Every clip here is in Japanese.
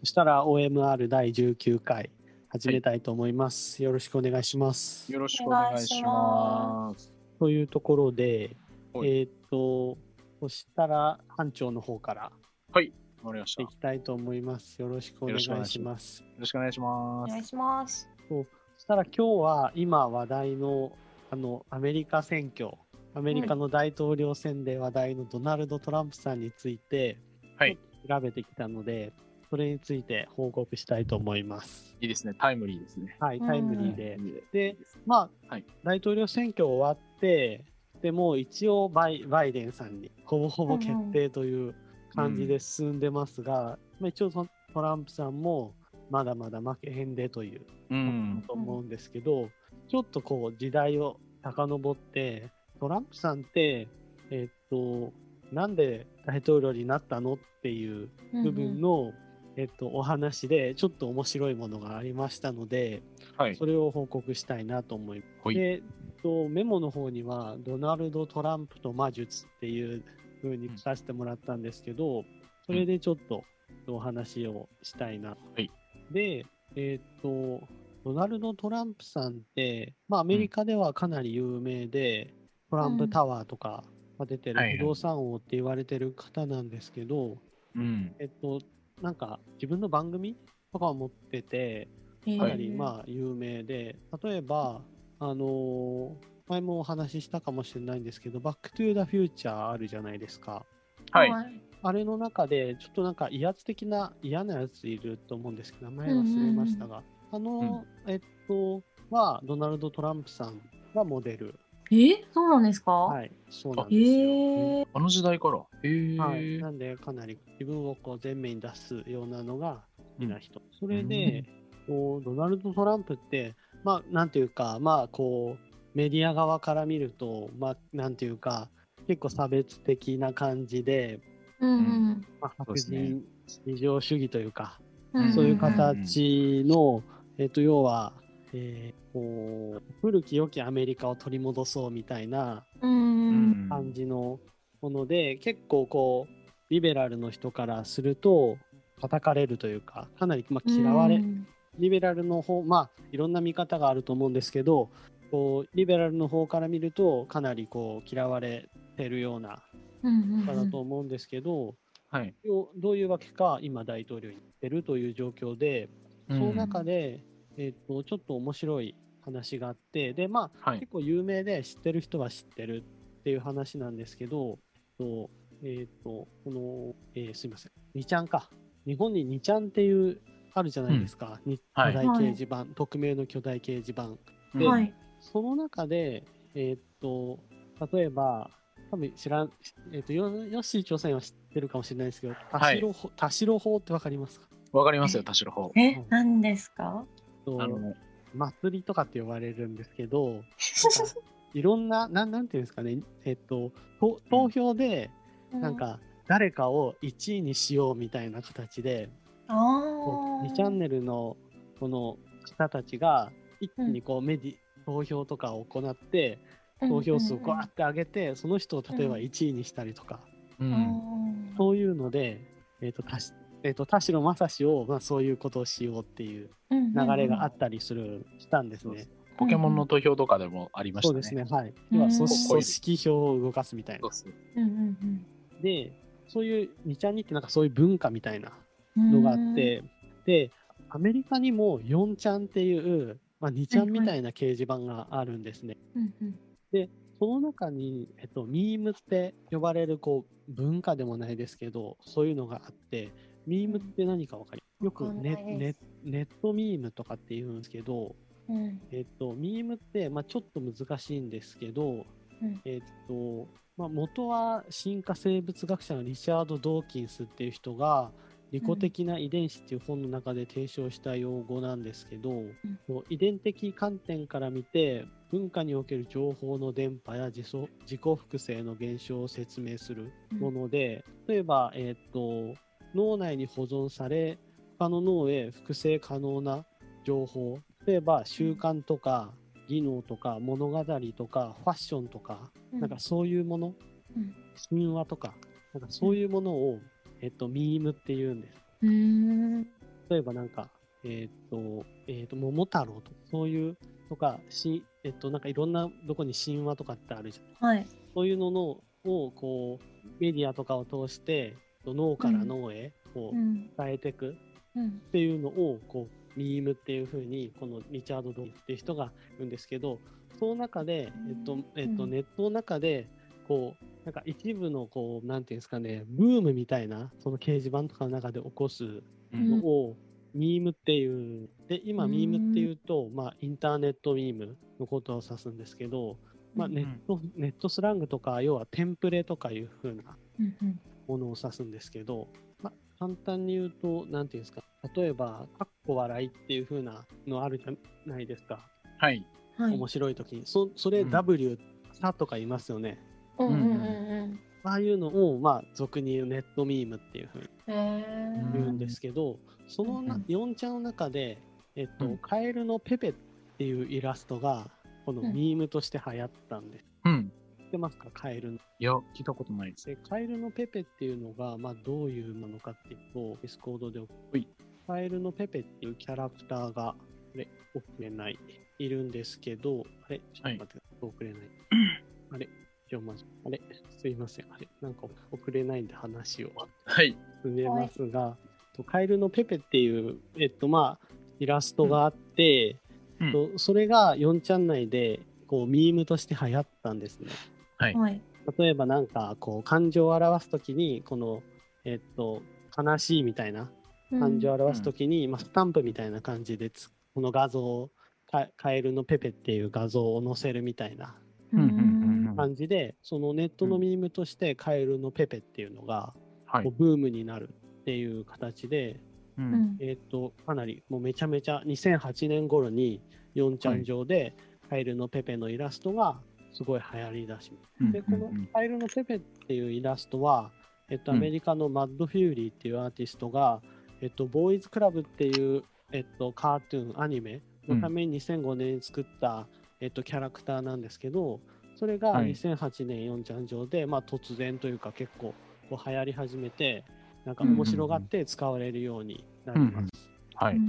そしたら OMR 第19回始めたいと思います。よろしくお願いします。よろしくお願いします。というところで、はいえっ、と、そしたら班長の方からはい、わかりました。いきたいと思います。よろしくお願いします。よろしくお願いします。お願いします。そしたら今日は今話題のあのアメリカ選挙、アメリカの大統領選で話題のドナルド・トランプさんについて、はい、調べてきたので、それについて報告したいと思います。いいですね。タイムリーですね。はい、うんタイムリーで。いいねで、まあ、はい大統領選挙終わって、でもう一応バイバイデンさんにほぼほぼ決定という感じで進んでますが、まあ、一応トランプさんもまだまだ負けへんでといううん。と思うんですけど、ちょっとこう時代を遡って、トランプさんって、えっと、なんで大統領になったのっていう部分の、えっと、お話で、ちょっと面白いものがありましたので、はい。それを報告したいなと思います。で、えっと、メモの方には、ドナルド・トランプと魔術っていう風に書かせてもらったんですけど、それでちょっとお話をしたいな。はいで、えっと、ドナルド・トランプさんって、まあ、アメリカではかなり有名で、トランプタワーとかが出てる不動産王って言われてる方なんですけど、うん。えっと、なんか自分の番組とかを持ってて、かなりまあ有名で、例えば、あのー前もお話ししたかもしれないんですけど、バックトゥーザフューチャーあるじゃないですか。はい。あれの中で、ちょっとなんか威圧的な嫌なやついると思うんですけど、名前忘れましたが、あの、えっと、は、ドナルド・トランプさんがモデル。えそうなんですか、はい、そうなんですよ。えー、あの時代から？へえ。はい、なんで、かなり自分をこう前面に出すようなのが好きな人。それで、こうドナルド・トランプって、まあ、なんていうか、まあ、こう、メディア側から見ると、まあ、なんていうか、結構差別的な感じで、うんうんまあ、白人至上主義というか、うんそういう形の、えっと、要は、えーこう古き良きアメリカを取り戻そうみたいな感じのもので、結構こうリベラルの人からすると叩かれるというかかなりまあ嫌われ、うん。リベラルの方まあいろんな見方があると思うんですけどこうリベラルの方から見るとかなりこう嫌われてるようなうん方だと思うんですけど、はどういうわけか今大統領になってるという状況で、その中で、えっとちょっと面白い話があってでまあはい結。構有名で知ってる人は知ってるっていう話なんですけど、とえっ、と、この、えーすいません、2ちゃんか。日本に2ちゃんっていう、あるじゃないですか。にはい巨大掲示板、匿名の巨大掲示板。ではい。その中で、えっ、と、例えば、多分知らん、えっ、と、よヨッシー調査員は知ってるかもしれないですけど、田はい田代法ってわかりますか？わかりますよ、田代法。え、何ですか？とあの、祭りとかって呼ばれるんですけど、いろんな、なんなんていうんですかね、えっと、と投票で、なん、か、誰かを1位にしようみたいな形で、うあ。2チャンネルのこの方たちが、一気にこうメディ、投票とかを行って、投票数をこうやって上げて、その人を例えばうん1位にしたりとか、う。うんん。そういうので、えっと、たしえっと、田代正史を、まあ、そういうことをしようっていう流れがあったりする、したんですね。ポケモンの投票とかでもありましたね。そうですね、はい。は組織票を動かすみたいなそう。ですね。うんうんで、そういう2ちゃんにってなんかそういう文化みたいなうん。のがあって、で、アメリカにも4ちゃんっていう、まあ、2ちゃんみたいな掲示板があるんですね。うんうん。その中に、えっと、ミームって呼ばれるこう文化でもないですけど、そういうのがあって、ミームって何かわかりよくネネネットミームとかって言うんですけど、うん。えっと、ミームって、まあ、ちょっと難しいんですけど、うん。えっと、まあ、元は進化生物学者のリチャード・ドーキンスっていう人が、利己的な遺伝子っていう本の中で提唱した用語なんですけど、こう遺伝的観点から見て、文化における情報の伝播や自己自己複製の現象を説明するもので、例えば、えっと、脳内に保存され、他の脳へ複製可能な情報、例えば習慣とか技能とか物語とかファッションとか、なんかそういうもの、うん神話とか、なんかそういうものを、えっと、ミームって言うんです。うーん。例えばなんか、えっ、と、えっ、と、桃太郎とか、そういう、とか、しえっ、と、なんかいろんなどこに神話とかってあるじゃん。はい。そういうののを、こう、メディアとかを通して、脳から脳へ、こう、うん。伝えていくうん。っていうのを、こう、ミームっていう風に、このリチャード・ドンっていう人が言うんですけど、その中で、えっと、えっと、うんネットの中で、こう、なんか一部の、こう、なんていうんですかね、ブームみたいな、その掲示板とかの中で起こすうんのを、ミームっていう、で、今、うんミームっていうと、まあ、インターネットミームのことを指すんですけど、まあ、うんネット、ネットスラングとか、要はテンプレとかいう風な。ものを指すんですけど、まあ、簡単に言うと、なんていうんですか、例えば、かっこ笑いっていう風なのあるじゃないですか、はい。はい。面白い時に。そそれうん W、さとか言いますよね。うんうんうんああいうのを、まあ、俗に言うネットミームっていう風にうん。へ言うんですけど、そのなうん4ちゃんの中で、えっと、うんカエルのペペっていうイラストが、このうんミームとして流行ったんです。ってますか、カエルの。いや、聞いたことないです。で、カエルのペペっていうのが、まあ、どういうものかっていうと、ディスコードで、いカエルのペペっていうキャラクターが、あれ、送れない、いるんですけど、あれ、ちょっと待って、送れない。あれ、ちょ、まじ、あれ、すいません、あれ、なんか送れないんで話をはい。進めますが、とカエルのペペっていう、えっと、まあ、イラストがあって、うんとそれが4ちゃん内で、こう、ミームとして流行ったんですね。はい。はい。例えばなんかこう感情を表すときにこのえっと悲しいみたいな感情を表すときに、まあ、スタンプみたいな感じでつこの画像をカカエルのペペっていう画像を載せるみたいなうんうんうんうんうん感じでそのネットのミームとしてカエルのペペっていうのがはいこう。ブームになるっていう形で、う。うんん。えっとかなりもうめちゃめちゃ2008年頃に4ちゃん上でカエルのペペのイラストがすごい流行りだし。うんで、このカエルのペペっていうイラストは、えっと、うん。アメリカのマットフューリーっていうアーティストが、えっと、ボーイズクラブっていう、えっと、カートゥーン、アニメのために2005年に作った、えっと、キャラクターなんですけど、それがはい。2008年4ちゃん上で、まあ、突然というか結構こう流行り始めて、なんか面白がって使われるようになります。うんうん。はい。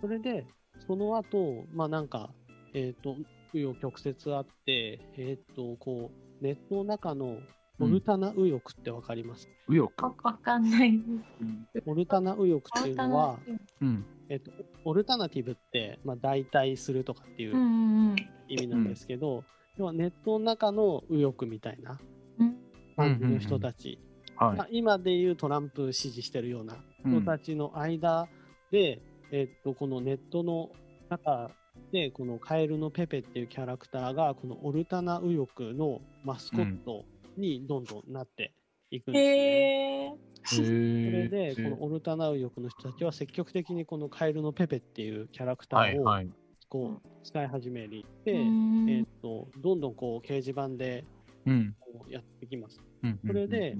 それで、その後、まあなんか、えっ、と、紆余曲折あって、えっ、と、こう、ネットの中のオルタナ右翼ってわかります、右翼。わわかんないです。うん。オルタナ右翼っていうのは、うん。えっ、と、オルタナティブって、まあ代替するとかっていううんうん意味なんですけど、要はネットの中の右翼みたいなうん。感じの人たち、はいまあ、今でいうトランプ支持してるようなうん人たちの間で、えっと、このネットの中で、このカエルのペペっていうキャラクターが、このオルタナ右翼のマスコットにどんどんなっていくんですね。それへで、このオルタナ右翼の人たちは積極的にこのカエルのペペっていうキャラクターを。こう使い始めて、で、うんえっと、どんどんこう掲示板でうん。こうやってきます。うんそれで、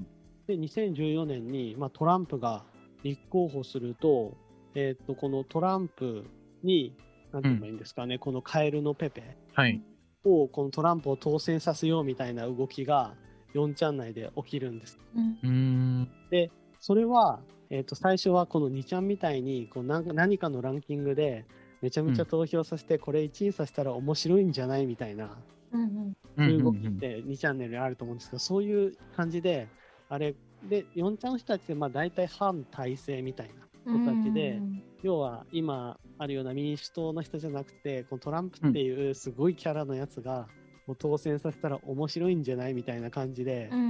で、2014年に、まあ、トランプが立候補すると、えっと、このトランプに、なんて言えばいいんですかね、このカエルのペペはい。を、このトランプを当選させようみたいな動きが、4ちゃん内で起きるんです。うんうーん。それは、えっと、最初はこの2ちゃんみたいに、こうなんか何かのランキングで、めちゃめちゃ投票させて、これ1位させたら面白いんじゃないみたいな、うんそういう動きっうんうんうんて2チャンネルにあると思うんですけど、そういう感じで、あれ、で、4ちゃんの人たちって、まあ大体反体制みたいな人たちで、要は今あるような民主党の人じゃなくて、このトランプっていうすごいキャラのやつが、もう当選させたら面白いんじゃないみたいな感じで、うんう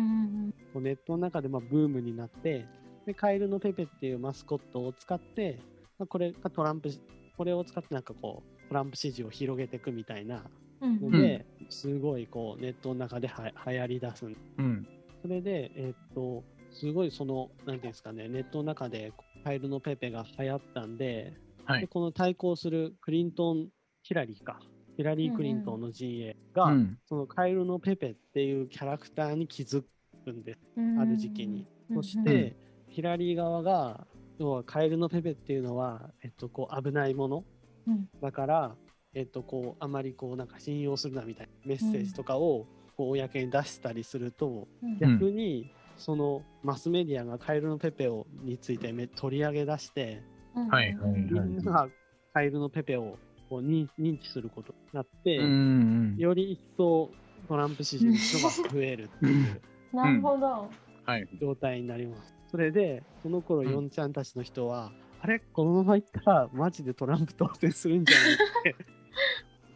んこうネットの中でまあブームになって、で、カエルのペペっていうマスコットを使って、まあ、これがトランプ、これを使ってなんかこう、トランプ支持を広げていくみたいなうんので、すごいこうネットの中では流行り出す。んうん。それで、えーっと、すごいその、なんていうんですかね、ネットの中でカエルのペペが流行ったんで、はい。でこの対抗するクリントン、ヒラリーか、ヒラリー・クリントンの陣営が、うん。そのカエルのペペっていうキャラクターに気づくんです。うんある時期に。うんそして、ヒラリー側が、要はカエルのペペっていうのは、えっと、こう危ないものうんだから、えっと、こうあまりこうなんか信用するなみたいなメッセージとかを公に出したりすると、うん逆にそのマスメディアがカエルのペペをについてめ取り上げ出してうんはいはいみんながカエルのペペをこう認認知することになって、うんうん。より一層トランプ支持の人が増えるっていうなるほど。はい。状態になります。それで、その頃、うんヨンちゃんたちの人は、あれ？このままいったら、マジでトランプ当選するんじゃない？って。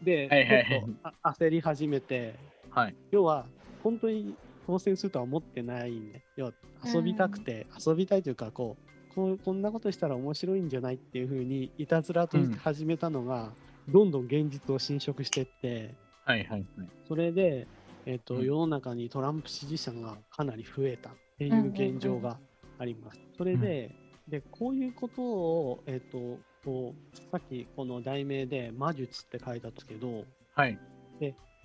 で、はいはいはいちょっとあ焦り始めて、はい。要は、本当に当選するとは思ってないんで、要は遊びたくて、遊びたいというか、こう、こうこんなことしたら面白いんじゃないっていうふうに、いたずらとして始めたのが、どんどん現実を侵食していって、はいはいはい。それで、えっとうん世の中にトランプ支持者がかなり増えたっていう現状があります。それで,、でこういうことを、えっとこうさっきこの題名で魔術って書いたんですけどはい。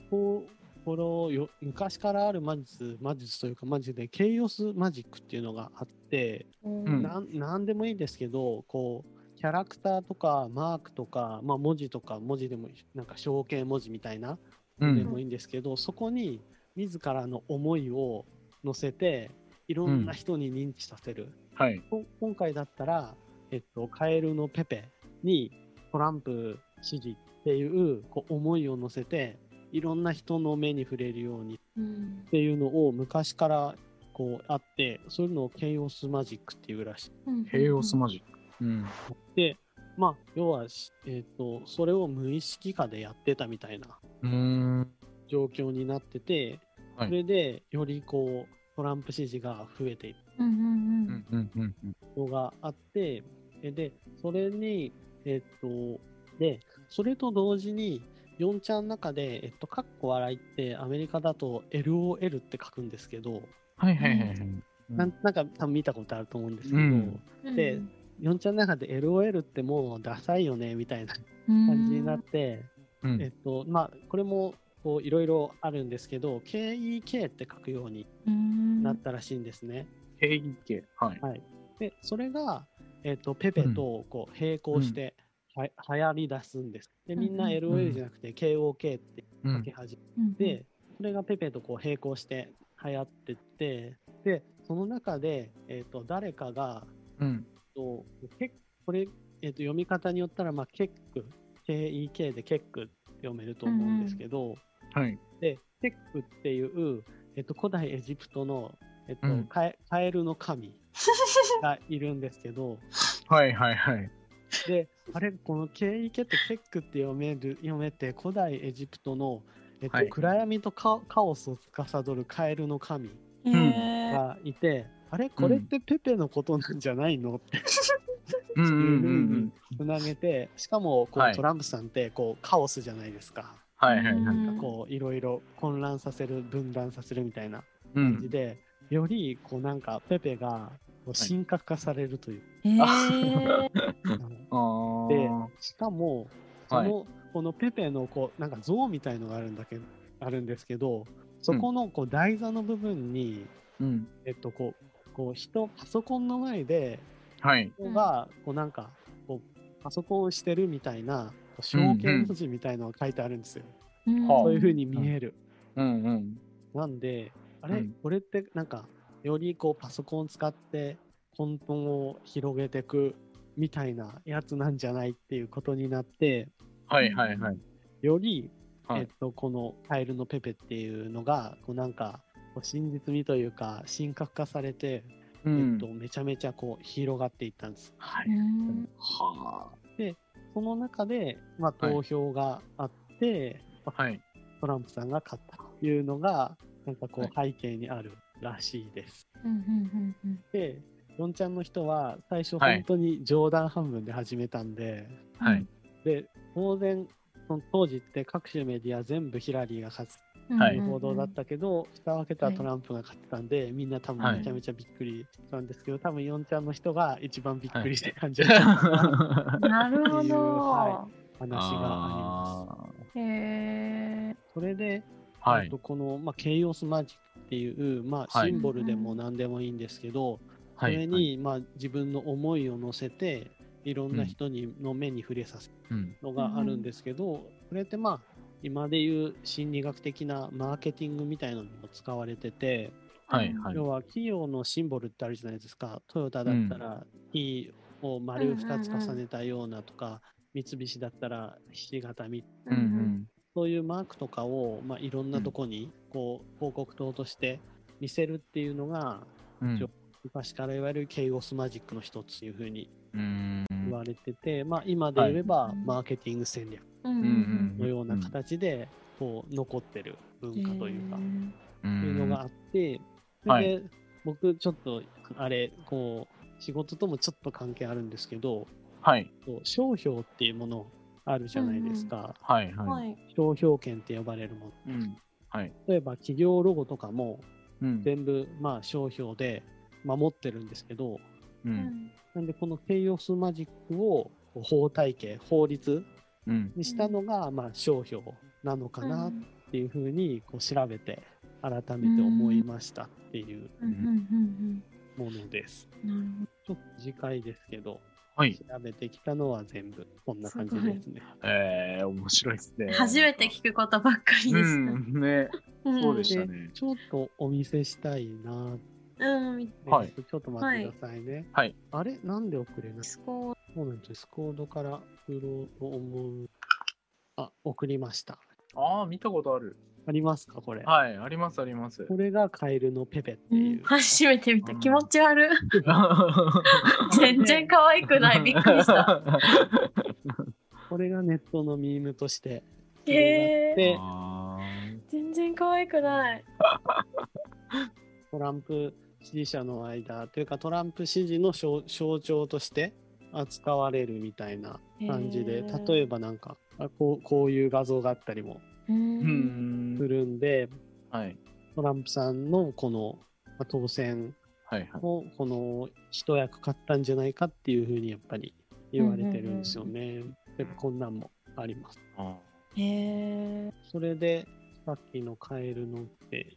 こうこれをよ昔からある魔術魔術というかマジでケイオスマジックっていうのがあって、うんなんなんでもいいんですけどこうキャラクターとかマークとか、まあ、文字とか文字でもいいなんか象形文字みたいなうん。でもいいんですけど、そこに自らの思いを乗せていろんな人に認知させる、はい。こ今回だったら、えっと、カエルのペペにトランプ支持っていうこう思いを乗せていろんな人の目に触れるようにうんっていうのを昔からこうあってそういうのをケイオスマジックっていうらしい。うんヘイオスマジック。うん。でまあ要は、しえっとそれを無意識化でやってたみたいな。状況になってて、はいそれでよりこうトランプ支持が増えていくうんうんうんうんうんうん。のがあって、えで、それに、えっと、で、それと同時に、4ちゃんの中で、えっと、かっこ笑いってアメリカだと LOL って書くんですけど、はいはいはいはい。なんなんか多分見たことあると思うんですけど、うんうん。で4ちゃんの中で LOL ってもうダサいよねみたいな感感じになって、うんえっと、まあ、これもこういろいろあるんですけど、KEK って書くようになったらしいんですね。KEK。はい。はい、でそれが、えっとペペとこう並行しては、流行り出すんです。でみんな LOL じゃなくて KOK ってうん書き。始うんめて、それがペペとこう並行して流行ってって、でその中で、えっと誰かが、うん。とけこれ、えっと読み方によったら、まあ、ケック、KEK でケックって読めると思うんですけど、はい。で、ケックっていう、えっと、古代エジプトの、えっとうんカエカエルの神がいるんですけど、はいはいはい。で、あれ、このケイケってケックって読める読めて、古代エジプトの、えっとはい暗闇とカカオスを司るカエルの神がいて、あれ、これってペペのことなんじゃないのってうんううふううんにつなげて、しかもこう、はいトランプさんってこうカオスじゃないですか。はいはいはい。うんこういろいろ混乱させる、分断させるみたいなうん。感じで、よりこうなんかペペが神格化されるという。で、しかも、その、はいこのペペのこうなんか像みたいのがあるんだけど、あるんですけど、そこのこう台座の部分に、うん。えっとこう、こう人、パソコンの前ではい。人がこうなんかこうパソコンをしてるみたいな、象形文字みたいのが書いてあるんですよ。うんはあそういう風に見える。うんうん。なんで、あれ、うんこれってなんか、よりこうパソコンを使って混沌を広げていくみたいなやつなんじゃないっていうことになって、はいはいはい。より、はいえっと、このカエルのペペっていうのが、こうなんか、こう真実味というか、神格化されて、うんえっと、めちゃめちゃこう広がっていったんです。はい。うんはその中で、まあ、はい投票があって、あ。はい。トランプさんが勝ったというのが、なんかこうは背景にあるらしいです。うんうんうんで、ヨンちゃんの人は最初はい本当に冗談半分で始めたんで、うんはい。で、当然、その当時って各種メディア全部ヒラリーが勝つはい報道だったけど、蓋を開けたらトランプが勝ってたんで、みんな多分はいめちゃめちゃびっくりしたんですけど、多分ヨンちゃんの人が一番びっくりして感じだった あなるほどは。話があります。へえ。それで、はいえっと。この、まあ、ケイオスマジックっていう、まあ、はいシンボルでも何でもいいんですけど、そはい。れに、まあ、自分の思いを乗せて、いろんな人に、の目に触れさせるうん。のがあるんですけど、これってまあ、今でいう心理学的なマーケティングみたいなのにも使われてて、はいはい。要は企業のシンボルってあるじゃないですか。トヨタだったら T を丸2つ重ねたようなとか、三菱だったらひし形みうんうん。そういうマークとかを、まあ、いろんなとこにこう広告塔として見せるっていうのがうん。昔から言われるケイオスマジックの一つというふうにうん。言われてて、まあ、今で言えばはい。マーケティング戦略のような形でこう残ってる文化というか、うん。っていうのがあって、はそれで僕ちょっとあれこう仕事ともちょっと関係あるんですけどはい。商標っていうものあるじゃないですか、はいは。はいい。商標権って呼ばれるものうん。はい。例えば企業ロゴとかもうん。全部まあ商標で守ってるんですけどう。うんんなんでこのケイオスマジックを法体系法律うん。にしたのがまあ商標なのかなっていうふうにこう調べて改めて思いましたっていううんうんものです。なるちょっと短いですけどはい。調べてきたのは全部こんな感じですね。えー、面白いですね。初めて聞くことばっかりでうした。ん。ね。うんそうでしたね。ちょっとお見せしたいな、ねうん。はいちょっと待ってくださいね。はい。あれ？なんで遅れない？すごい。そうなんです。コードから送ろうと思う。あ、送りました。ああ、見たことある。ありますかこれ？はい、ありますあります。これがカエルのペペっていう。初めて見た。うん気持ち悪い。全然可愛くない。びっくりした。これがネットのミームとしてへーって、あ全然可愛くない。トランプ支持者の間というかトランプ支持の象象徴として扱われるみたいな感じで例えばなんかあこうこういう画像があったりもう。んんす。るんで、はい。トランプさんのこのまあ当選はいはい。のこの一役買ったんじゃないかっていうふうにやっぱり言われてるんですよね。やっぱこんなんもあります。あへえ。それでさっきのカエルの手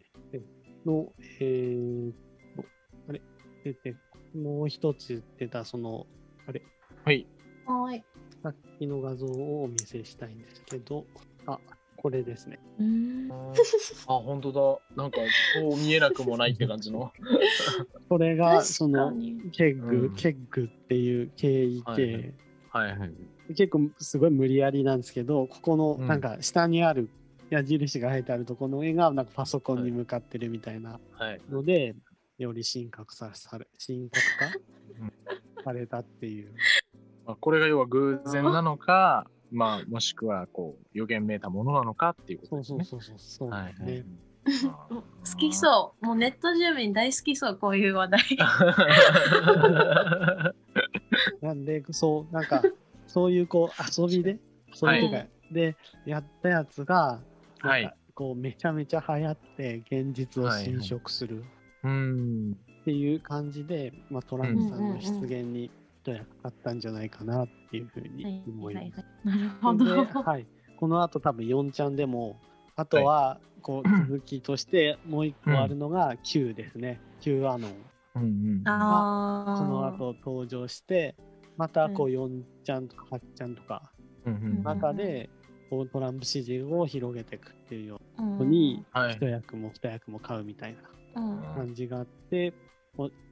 の、えーと、あれ出て、もう一つ出たその、あれ、はい。はい。さっきの画像をお見せしたいんですけど、あ、これですね。うん。あ、本当だ。なんか、そう見えなくもないって感じの。これが、その。ケッグ、うんケッグっていう KEK、はいはいはいはい。結構すごい無理やりなんですけど、ここのうんなんか下にある矢印が入ってあるところの絵がなんかパソコンに向かってるみたいなはい。ので、より深刻さされ、深刻うん化されたっていう。まあ、これが要は偶然なのか、まあ、もしくは、こう、予言めいたものなのかっていうことそうですね。そうそうそう。そうはいね。はい。好きそう。もうネット住民大好きそう、こういう話題。なんで、そう、なんか、そういうこう遊びで、そういうか、で、やったやつが、はいこうめちゃめちゃ流行って、現実を侵食するうん。っていう感じで、まあ、トランプさんの出現に一役買ったんじゃないかなっていうふうに思います。なるほで、ど。はい、この後多分4ちゃんでも、あとはこう続きとしてもう一個あるのが Q ですね。Q アノン。うんうん。ああ。その後登場して、またこうう4ちゃんとか8ちゃんとかうんうん中でこうトランプ支持を広げていくっていうよううにはい一。役も二役も買うみたいなうん感じがあって、こう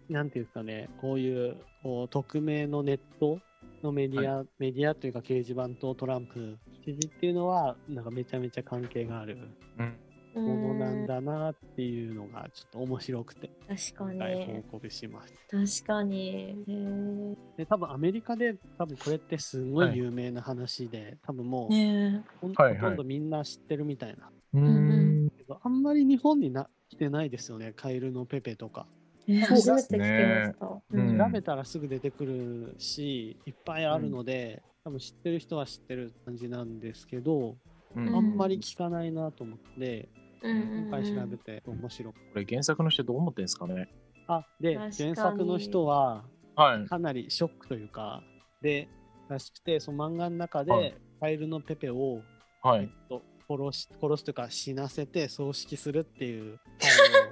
なんていうんですかね、こういうこう匿名のネットのメディア、メディアというか掲示板とトランプ支持っていうのは、なんかめちゃめちゃ関係があるうんものなんだなっていうのがちょっと面白くて、確か今回報に。告しました。確かに。で、多分アメリカで多分これってすごい有名な話で、多分もう、ねほんはいはいほとんどみんな知ってるみたいな。うん。けどあんまり日本にな来てないですよね、カエルのペペとか。え。そうですね初めて聞きました。うん調べたらすぐ出てくるし、いっぱいあるので、多分知ってる人は知ってる感じなんですけど、うんうあんまり聞かないなと思って、うんうん今回調べて面白く。これ原作の人どう思ってんですかね？あ、で、原作の人ははい。かなりショックというか、で、らしくて、その漫画の中はでい、カエルのペペを、えっはい。と、殺し、殺すというか死なせて葬式するっていう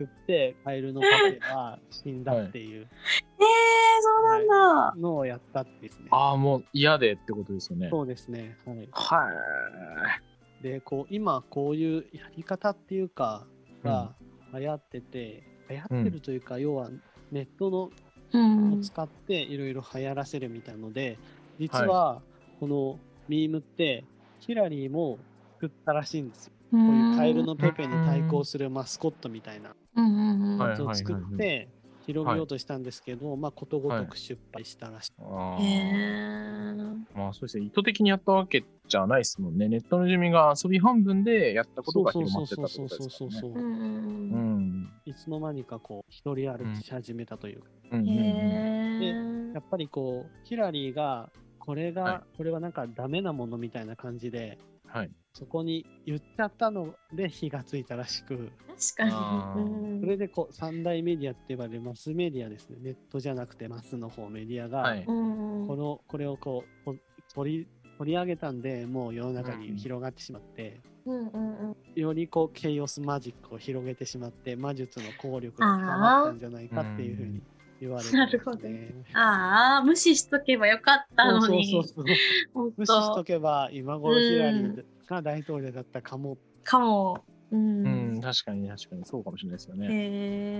作って、カエルのペペは死んだっていう えー、そうなんだ。のをやったってですね。ああ、もう嫌でってことですよね。そうですね。はい。はで、こう、今、こういうやり方っていうか、が流行ってて、流行ってるというか、要はネットのうんを使っていろいろ流行らせるみたいので、実はこのミームってヒラリーも作ったらしいんですよ。ここういうカエルのペペに対抗するマスコットみたいなやつを作って広げようとしたんですけど、まあことごとく失敗したらしい。あへーーまあそうですね。意図的にやったわけじゃないですもんね。ネットの住民が遊び半分でやったことがそう広まそうそうってたってことそうそうそうそう。ですからね。いつの間にかこう一人歩きし始めたというか、うんうんうんへーやっぱりこうヒラリーがこれが、はいこれはなんかダメなものみたいな感じではい。そこに言っちゃったので火がついたらしく確かに。うん。それでこう三大メディアって言われるマスメディアですねネットじゃなくてマスの方メディアが、はい。うん。このこれをこうこ取り取り上げたんでもう世の中に広がってしまって、うんうんうん。よりこうケイオスマジックを広げてしまって魔術の効力が高まったんじゃないかっていうふうに言われてます、ね。なるほどああ、無視しとけばよかったのに。そうそうそうそう。ほん無視しととけば今頃ヒラリーが大統領だったかも。かも。うん。うん、確かに確かにそうかもしれないですよね。へ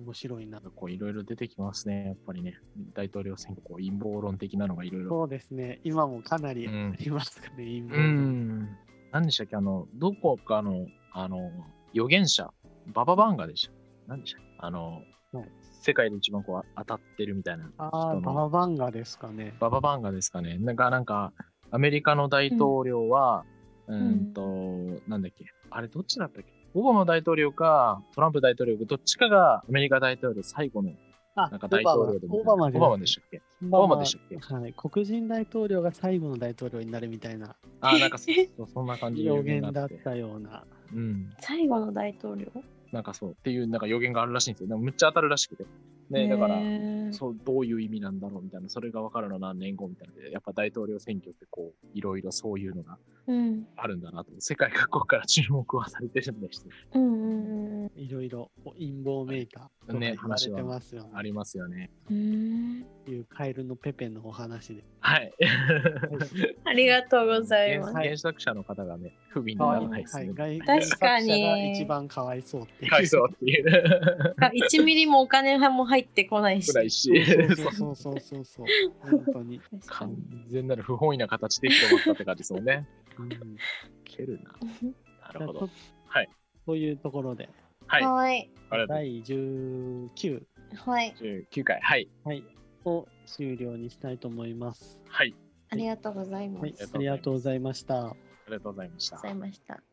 面白いなー。こういろいろ出てきますね、やっぱりね。大統領選挙、こう陰謀論的なのがいろいろ。そうですね。今もかなりあうんりますかね、陰謀う論ん。何でしたっけあの、どこかの、あの、預言者、バババンガでした。何でしたっけ？あの、はい世界で一番こう当たってるみたいなああ、人のバババンガですかね。バババンガですかね。なんか、なんか、アメリカの大統領は、うーんと、なんだっけ。あれ、どっちだったっけ？オバマ大統領か、トランプ大統領か、どっちかがアメリカ大統領最後の、あなんか大統領でオバマオバマでしたっけ？オオバマでしたっけ？はい。黒人大統領が最後の大統領になるみたいなあ、なんかそそうそんな感じの予予言。だってたような。うん。最後の大統領？なんかそう、っていうなんか予言があるらしいんですよ。でもむっちゃ当たるらしくて。ね、だからそう、どういう意味なんだろうみたいな、それが分かるのは何年後みたいなので、やっぱ大統領選挙ってこう、いろいろそういうのがうん。あるんだなと、世界各国から注目はされてるんですうんうんうん。いろいろ陰謀めいたとかね言われてますよね。ありますよね。うんいうカエルのペペのお話で。はい。ありがとうございます。原原作者の方がね、不憫にならないですね。外確かに一番かわいそうっていう。かわいそうっていう。1ミリもお金も入ってこないし。くらいし、そうそうそうそうそう。本当に。完に全なる不本意な形で広まったって感じですもんね。うん蹴るな。なるほど。はい。というところで、はい。あはい。第19はい。19回。はい。はい、を終了にしたいと思います。はい。ありがとうございます。はい、ありがとうございました。ありがとうございましたござ。いました。